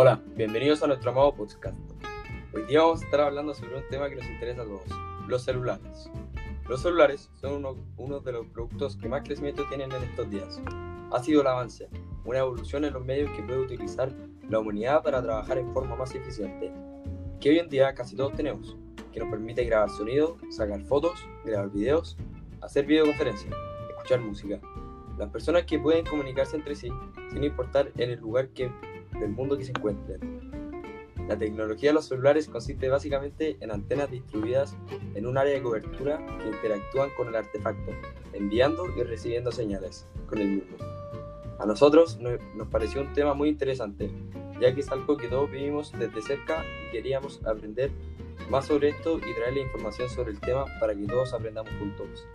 Hola, bienvenidos a nuestro amado podcast. Hoy día vamos a estar hablando sobre un tema que nos interesa a todos, los celulares. Los celulares son uno, uno de los productos que más crecimiento tienen en estos días. Ha sido el avance, una evolución en los medios que puede utilizar la humanidad para trabajar en forma más eficiente, que hoy en día casi todos tenemos, que nos permite grabar sonido, sacar fotos, grabar videos, hacer videoconferencias, escuchar música. Las personas que pueden comunicarse entre sí sin importar en el lugar que, del mundo que se encuentren. La tecnología de los celulares consiste básicamente en antenas distribuidas en un área de cobertura que interactúan con el artefacto, enviando y recibiendo señales con el mismo. A nosotros nos pareció un tema muy interesante, ya que es algo que todos vivimos desde cerca y queríamos aprender más sobre esto y traerle información sobre el tema para que todos aprendamos juntos.